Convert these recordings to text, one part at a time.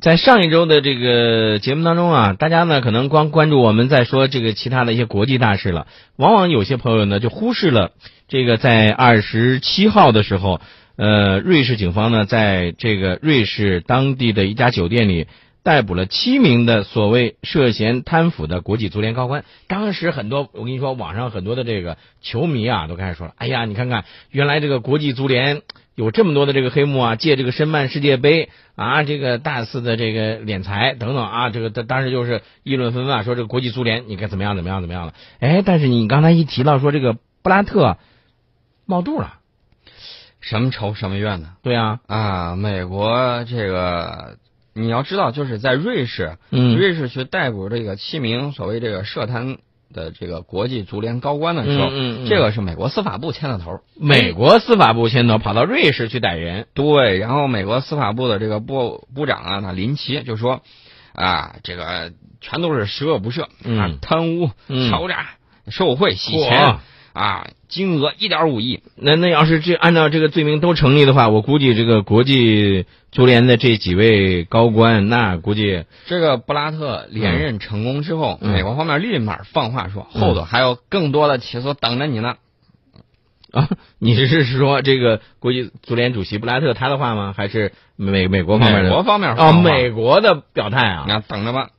在上一周的这个节目当中啊，大家呢可能光关注我们在说这个其他的一些国际大事了，往往有些朋友呢就忽视了这个在二十七号的时候，呃，瑞士警方呢在这个瑞士当地的一家酒店里。逮捕了七名的所谓涉嫌贪腐的国际足联高官。当时很多，我跟你说，网上很多的这个球迷啊，都开始说了：“哎呀，你看看，原来这个国际足联有这么多的这个黑幕啊，借这个申办世界杯啊，这个大肆的这个敛财等等啊，这个当当时就是议论纷纷啊，说这个国际足联你该怎么样怎么样怎么样了。哎，但是你刚才一提到说这个布拉特冒肚了，什么仇什么怨呢？对啊，啊，美国这个。你要知道，就是在瑞士，嗯，瑞士去逮捕这个七名所谓这个涉贪的这个国际足联高官的时候，嗯嗯，这个是美国司法部牵的头。美国司法部牵头跑到瑞士去逮人，对。然后美国司法部的这个部部长啊，那林奇就说，啊，这个全都是十恶不赦，嗯，贪污、敲诈、受贿、洗钱。啊，金额一点五亿。那那要是这按照这个罪名都成立的话，我估计这个国际足联的这几位高官，那估计这个布拉特连任成功之后，美国方面立马放话说，后头还有更多的起诉等着你呢。啊，你是说这个国际足联主席布拉特他的话吗？还是美美国方面的？美国方面啊，美国的表态啊，那等着吧。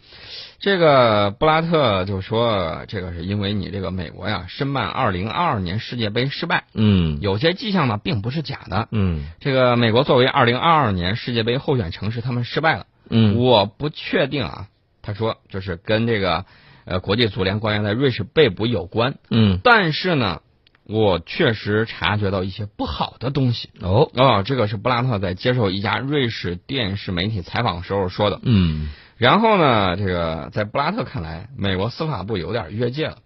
这个布拉特就说，这个是因为你这个美国呀申办二零二二年世界杯失败，嗯，有些迹象呢并不是假的，嗯，这个美国作为二零二二年世界杯候选城市，他们失败了，嗯，我不确定啊，他说就是跟这个呃国际足联官员在瑞士被捕有关，嗯，但是呢，我确实察觉到一些不好的东西，哦。哦，这个是布拉特在接受一家瑞士电视媒体采访时候说的，嗯。然后呢，这个在布拉特看来，美国司法部有点越界了。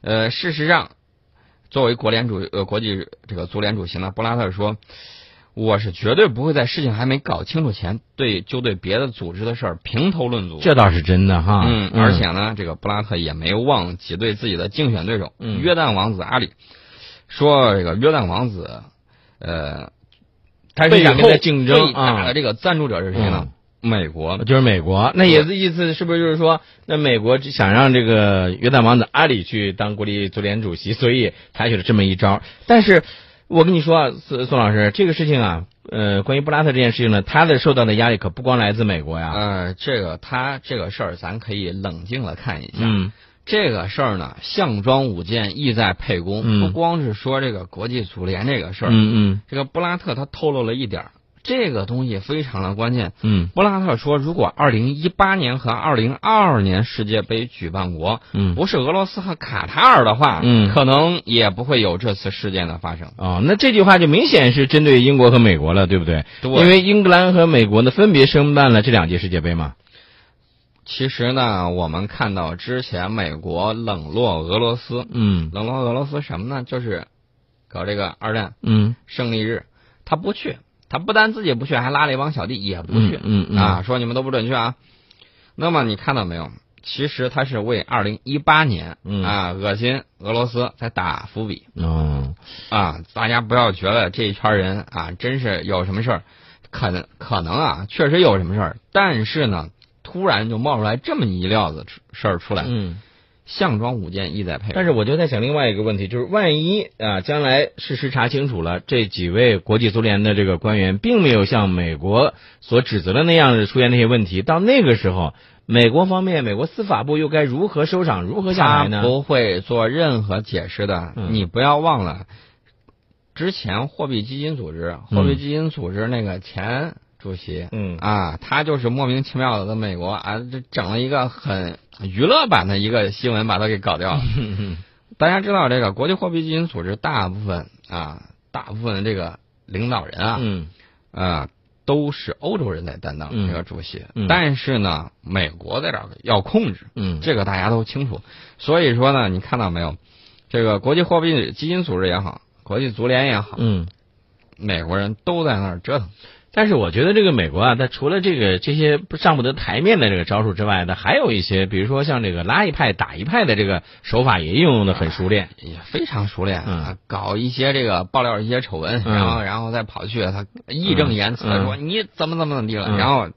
呃，事实上，作为国联主呃国际这个足联主席呢，布拉特说，我是绝对不会在事情还没搞清楚前，对就对别的组织的事儿评头论足。这倒是真的哈。嗯，而且呢，这个布拉特也没忘记对自己的竞选对手约旦王子阿里，说这个约旦王子，呃，他是想跟他竞争啊，的这个赞助者是谁呢？美国就是美国，那也是意思是不是就是说，那美国想让这个约旦王子阿里去当国际足联主席，所以采取了这么一招。但是，我跟你说啊，宋宋老师，这个事情啊，呃，关于布拉特这件事情呢，他的受到的压力可不光来自美国呀。呃，这个他这个事儿，咱可以冷静的看一下。嗯，这个事儿呢，项庄舞剑，意在沛公。嗯，不光是说这个国际足联这个事儿。嗯嗯，这个布拉特他透露了一点儿。这个东西非常的关键。嗯，布拉特说，如果二零一八年和二零二二年世界杯举办国，嗯，不是俄罗斯和卡塔尔的话，嗯，可能也不会有这次事件的发生。哦，那这句话就明显是针对英国和美国了，对不对？对。因为英格兰和美国呢分别申办了这两届世界杯嘛。其实呢，我们看到之前美国冷落俄罗斯，嗯，冷落俄罗斯什么呢？就是搞这个二战，嗯，胜利日，他不去。他不但自己不去，还拉了一帮小弟也不去，嗯嗯啊，说你们都不准去啊。那么你看到没有？其实他是为二零一八年啊恶心俄罗斯在打伏笔。嗯，啊，大家不要觉得这一圈人啊真是有什么事儿，可能可能啊确实有什么事儿，但是呢，突然就冒出来这么一料子事儿出来。嗯。项庄舞剑，意在沛。但是我就在想另外一个问题，就是万一啊，将来事实查清楚了，这几位国际足联的这个官员并没有像美国所指责的那样的出现那些问题，到那个时候，美国方面，美国司法部又该如何收场，如何下台呢？不会做任何解释的。你不要忘了，之前货币基金组织，货币基金组织那个前主席，嗯啊，他就是莫名其妙的在美国啊，这整了一个很。娱乐版的一个新闻把他给搞掉了。大家知道这个国际货币基金组织大部分啊，大部分的这个领导人啊，嗯，啊，都是欧洲人在担当这个主席。嗯。但是呢，美国在这儿要控制。嗯。这个大家都清楚。所以说呢，你看到没有？这个国际货币基金组织也好，国际足联也好，嗯，美国人都在那儿折腾。但是我觉得这个美国啊，它除了这个这些上不得台面的这个招数之外呢，还有一些，比如说像这个拉一派打一派的这个手法也运用的很熟练，也非常熟练啊。搞一些这个爆料一些丑闻，然后然后再跑去他义正言辞的说你怎么怎么怎么地了，然后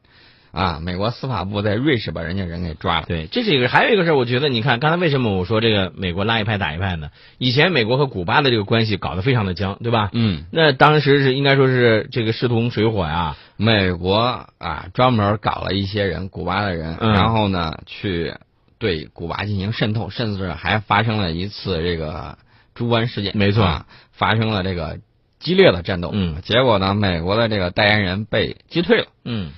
啊，美国司法部在瑞士把人家人给抓了。对，这是一个，还有一个事儿，我觉得你看，刚才为什么我说这个美国拉一派打一派呢？以前美国和古巴的这个关系搞得非常的僵，对吧？嗯，那当时是应该说是这个势同水火呀。美国啊，专门搞了一些人，古巴的人，嗯然后呢，去对古巴进行渗透，甚至还发生了一次这个猪湾事件。没错啊，发生了这个激烈的战斗。嗯结果呢，美国的这个代言人被击退了。嗯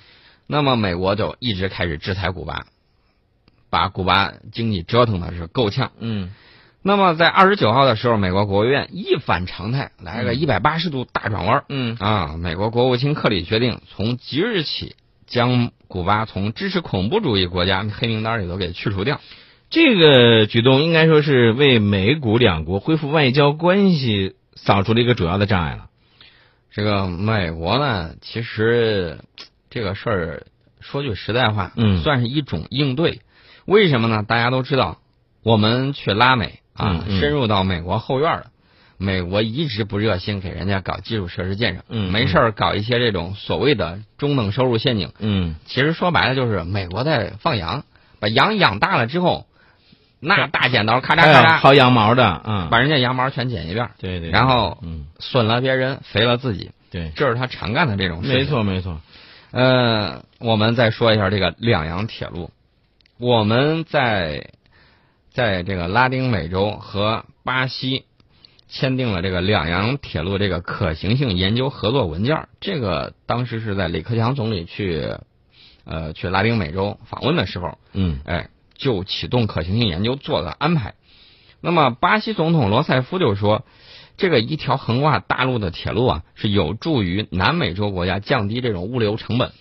那么美国就一直开始制裁古巴，把古巴经济折腾的是够呛。嗯那么在二十九号的时候，美国国务院一反常态，来个嗯一百八十度大转弯。嗯啊，美国国务卿克里决定从即日起将古巴从支持恐怖主义国家黑名单里头给去除掉。这个举动应该说是为美古两国恢复外交关系扫除了一个主要的障碍了。这个美国呢，其实这个事儿说句实在话，嗯算是一种应对。为什么呢？大家都知道，我们去拉美啊，深入到美国后院了。美国一直不热心给人家搞基础设施建设，嗯没事儿搞一些这种所谓的中等收入陷阱。嗯其实说白了就是美国在放羊，把羊养大了之后，那大剪刀咔嚓咔嚓薅羊毛的嗯，把人家羊毛全剪一遍，对对，然后嗯损了别人，肥了自己，对，这是他常干的这种事情。没。错没错，呃，我们再说一下这个两洋铁路，我们在在这个拉丁美洲和巴西签订了这个两洋铁路这个可行性研究合作文件。这个当时是在李克强总理去呃去拉丁美洲访问的时候，嗯哎，就启动可行性研究做了安排。那么巴西总统罗塞夫就说，这个一条横跨大陆的铁路啊，是有助于南美洲国家降低这种物流成本。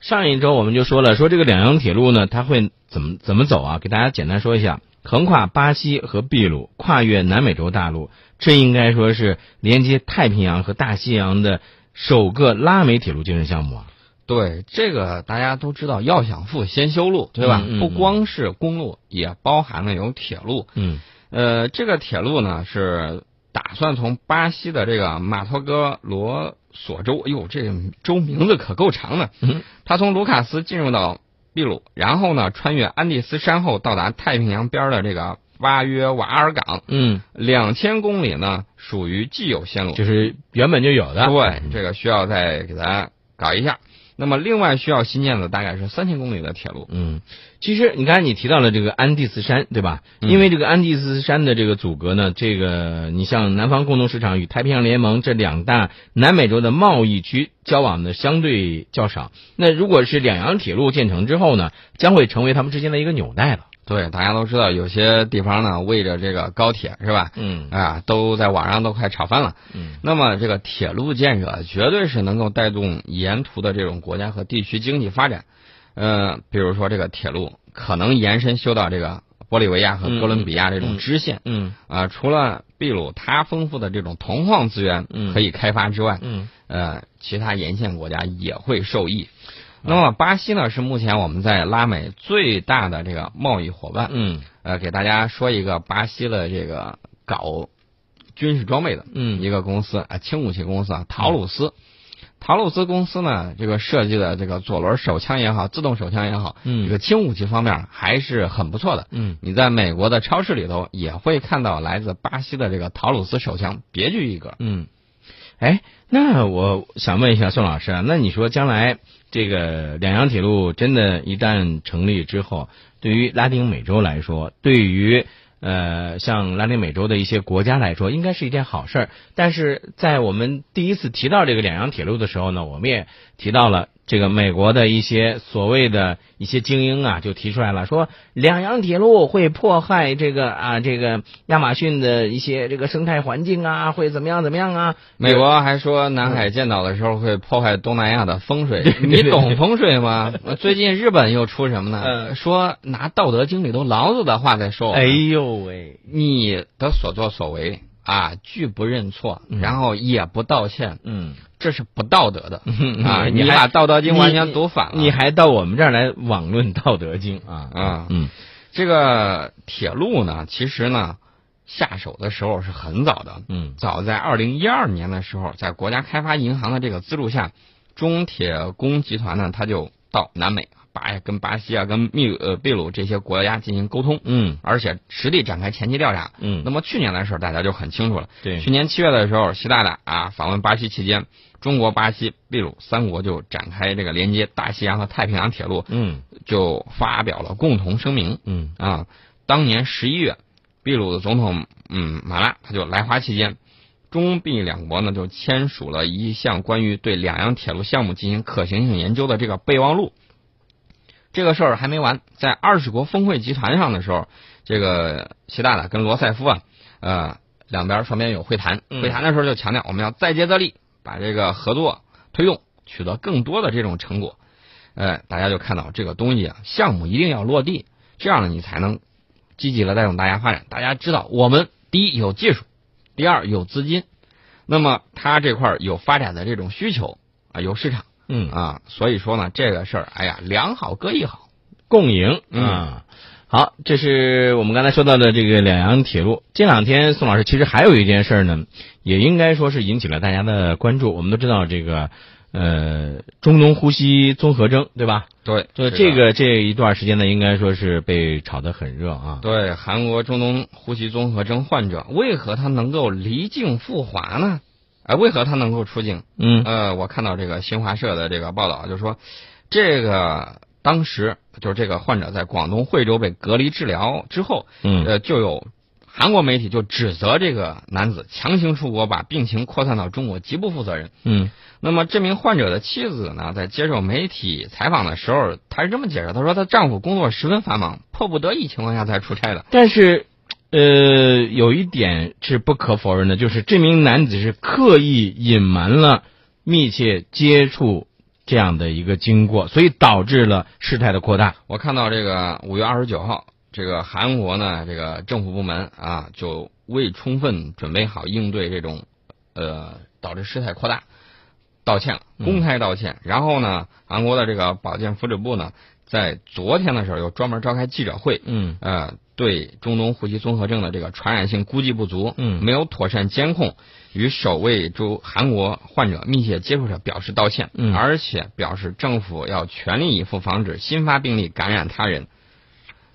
上一周我们就说了，说这个两洋铁路呢，它会怎么怎么走啊？给大家简单说一下，横跨巴西和秘鲁，跨越南美洲大陆，这应该说是连接太平洋和大西洋的首个拉美铁路建设项目啊。对这个大家都知道，要想富先修路，对吧？嗯嗯嗯不光是公路，也包含了有铁路。嗯呃，这个铁路呢是打算从巴西的这个马托格罗索州，哎呦，这个州名字可够长的。嗯它从卢卡斯进入到秘鲁，然后呢穿越安第斯山后到达太平洋边的这个巴约瓦尔港，嗯，两千公里呢属于既有线路，就是原本就有的。对，这个需要再给咱搞一下。那么另外需要新建的大概是三千公里的铁路。嗯，其实你刚才你提到了这个安第斯山，对吧？嗯因为这个安第斯山的这个阻隔呢，这个你像南方共同市场与太平洋联盟这两大南美洲的贸易区交往的相对较少。那如果是两洋铁路建成之后呢，将会成为他们之间的一个纽带了。对，大家都知道有些地方呢为着这个高铁是吧？嗯啊，都在网上都快炒翻了。嗯那么这个铁路建设绝对是能够带动沿途的这种国家和地区经济发展。呃，比如说这个铁路可能延伸修到这个玻利维亚和哥伦比亚这种支线。嗯啊，除了秘鲁它丰富的这种铜矿资源嗯可以开发之外，嗯呃，其他沿线国家也会受益。那么巴西呢，是目前我们在拉美最大的这个贸易伙伴。嗯呃，给大家说一个巴西的这个搞军事装备的嗯一个公司啊，轻武器公司啊，陶鲁斯。陶鲁斯公司呢，这个设计的这个左轮手枪也好，自动手枪也好，嗯这个轻武器方面还是很不错的。嗯你在美国的超市里头也会看到来自巴西的这个陶鲁斯手枪，别具一格。嗯，哎，那我想问一下宋老师啊，那你说将来这个两洋铁路真的一旦成立之后，对于拉丁美洲来说，对于呃像拉丁美洲的一些国家来说，应该是一件好事儿。但是在我们第一次提到这个两洋铁路的时候呢，我们也提到了。这个美国的一些所谓的一些精英啊，就提出来了，说两洋铁路会迫害这个啊，这个亚马逊的一些这个生态环境啊，会怎么样怎么样啊？美国还说南海建岛的时候会破坏东南亚的风水，对 你懂风水吗？最近日本又出什么呢？嗯说拿《道德经》里头老子的话在说，哎呦喂，你的所作所为啊，拒不认错，嗯。然后也不道歉，嗯这是不道德的啊！你还把《道德经》完全读反了。你还到我们这儿来网论《道德经》啊？啊嗯这个铁路呢，其实呢，下手的时候是很早的。嗯早在二零一二年的时候，在国家开发银行的这个资助下，中铁工集团呢，它就到南美巴跟巴西啊、跟秘呃秘鲁这些国家进行沟通，嗯而且实地展开前期调查。嗯，那么去年的事儿大家就很清楚了，对去年七月的时候，习大大啊访问巴西期间，中国、巴西、秘鲁三国就展开这个连接大西洋和太平洋铁路，嗯就发表了共同声明嗯啊。当年十一月，秘鲁的总统嗯马拉他就来华期间，中秘两国呢就签署了一项关于对两洋铁路项目进行可行性研究的这个备忘录。这个事儿还没完，在二十国峰会集团上的时候，这个习大大跟罗塞夫啊，呃，两边双边有会谈。嗯会谈的时候就强调，我们要再接再厉，把这个合作推动，取得更多的这种成果。呃，大家就看到这个东西啊，项目一定要落地，这样呢，你才能积极的带动大家发展。大家知道，我们第一有技术，第二有资金，那么它这块儿有发展的这种需求啊，有市场嗯啊，所以说呢，这个事儿，哎呀，两好各一好。共赢嗯啊。好，这是我们刚才说到的这个两洋铁路。这两天，宋老师其实还有一件事儿呢，也应该说是引起了大家的关注。我们都知道这个呃中东呼吸综合征，对吧？对，就这个这一段时间呢，应该说是被炒得很热啊。对韩国中东呼吸综合征患者，为何他能够离境赴华呢？哎，为何他能够出境？嗯呃，我看到这个新华社的这个报道，就说这个当时就是这个患者在广东惠州被隔离治疗之后，嗯呃，就有韩国媒体就指责这个男子强行出国，把病情扩散到中国，极不负责任。嗯那么这名患者的妻子呢，在接受媒体采访的时候，她是这么解释：她说她丈夫工作十分繁忙，迫不得已情况下才出差的。但是，呃，有一点是不可否认的，就是这名男子是刻意隐瞒了密切接触这样的一个经过，所以导致了事态的扩大。我看到这个五月二十九号，这个韩国呢，这个政府部门啊，就未充分准备好应对这种呃导致事态扩大，道歉了，嗯公开道歉。然后呢，韩国的这个保健福祉部呢，在昨天的时候又专门召开记者会，嗯呃，对中东呼吸综合症的这个传染性估计不足，嗯。没有妥善监控，与首位中韩国患者密切接触者表示道歉，嗯。而且表示政府要全力以赴防止新发病例感染他人。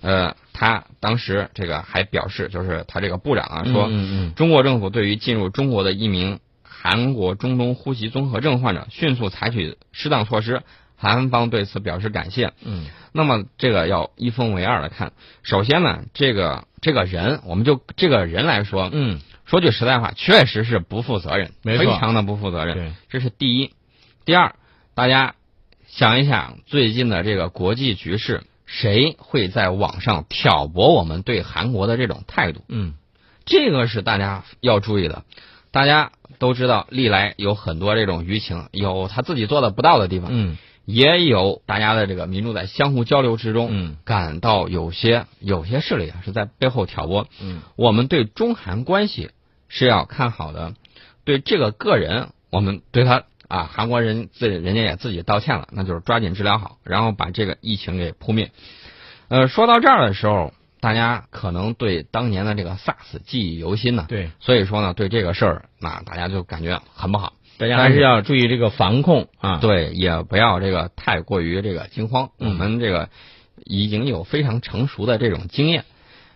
呃，他当时这个还表示，就是他这个部长啊说，嗯嗯。中国政府对于进入中国的一名韩国中东呼吸综合症患者，迅速采取适当措施，韩方对此表示感谢。嗯那么这个要一分为二的看。首先呢，这个这个人，我们就这个人来说，嗯说句实在话，确实是不负责任，没错非常的不负责嗯，任。对，这是第一。第二，大家想一想最近的这个国际局势，谁会在网上挑拨我们对韩国的这种态度？嗯这个是大家要注意的。大家都知道，历来有很多这种舆情，有他自己做的不到的地方，嗯也有大家的这个民众在相互交流之中，嗯感到有些有些势力啊是在背后挑拨。嗯我们对中韩关系是要看好的，对这个个人，我们对他啊，韩国人自人家也自己道歉了，那就是抓紧治疗好，然后把这个疫情给扑灭。呃，说到这儿的时候，大家可能对当年的这个 SARS 记忆犹新呢，对，所以说呢，对这个事儿，那大家就感觉很不好。大家还是要注意这个防控啊。对，也不要这个太过于这个惊慌。嗯我们这个已经有非常成熟的这种经验，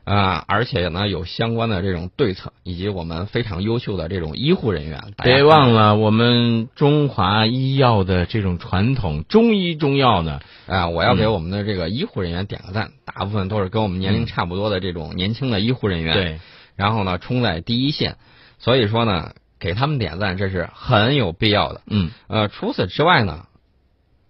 啊、而且呢有相关的这种对策，以及我们非常优秀的这种医护人员。别忘了我们中华医药的这种传统，中医中药呢，啊、我要给嗯我们的这个医护人员点个赞，大部分都是跟我们年龄差不多的这种年轻的医护人员。，对，然后呢冲在第一线，所以说呢给他们点赞，这是很有必要的。嗯。呃，除此之外呢，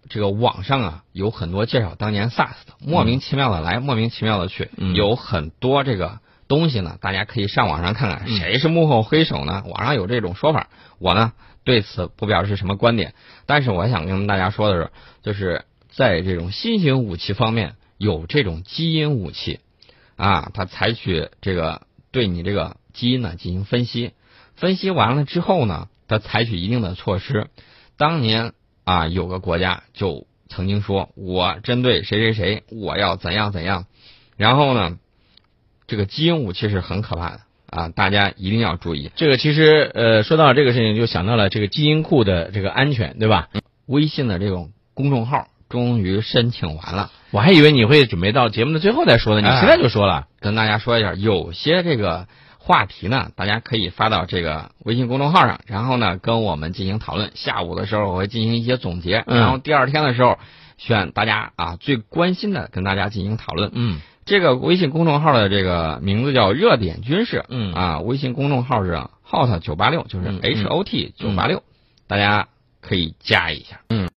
这个网上啊有很多介绍当年 SARS 的，莫名其妙的来，莫名其妙的去，嗯。有很多这个东西呢，大家可以上网上看看嗯。谁是幕后黑手呢？网上有这种说法，我呢对此不表示什么观点，但是我想跟大家说的是，就是在这种新型武器方面有这种基因武器啊，它采取这个对你这个基因呢进行分析，分析完了之后呢，他采取一定的措施。当年啊，有个国家就曾经说，我针对谁谁谁，我要怎样怎样。然后呢，这个基因武器是很可怕的啊，大家一定要注意。这个其实呃，说到这个事情，就想到了这个基因库的这个安全，对吧？微信的这种公众号终于申请完了。我还以为你会准备到节目的最后再说呢，你哎现在就说了。跟大家说一下，有些这个话题呢，大家可以发到这个微信公众号上，然后呢跟我们进行讨论。下午的时候我会进行一些总结，嗯然后第二天的时候选大家啊最关心的跟大家进行讨论。嗯这个微信公众号的这个名字叫“热点军事”，嗯啊，微信公众号是 hot 九八六，就是嗯 H O T 九八六，大家可以加一下。嗯。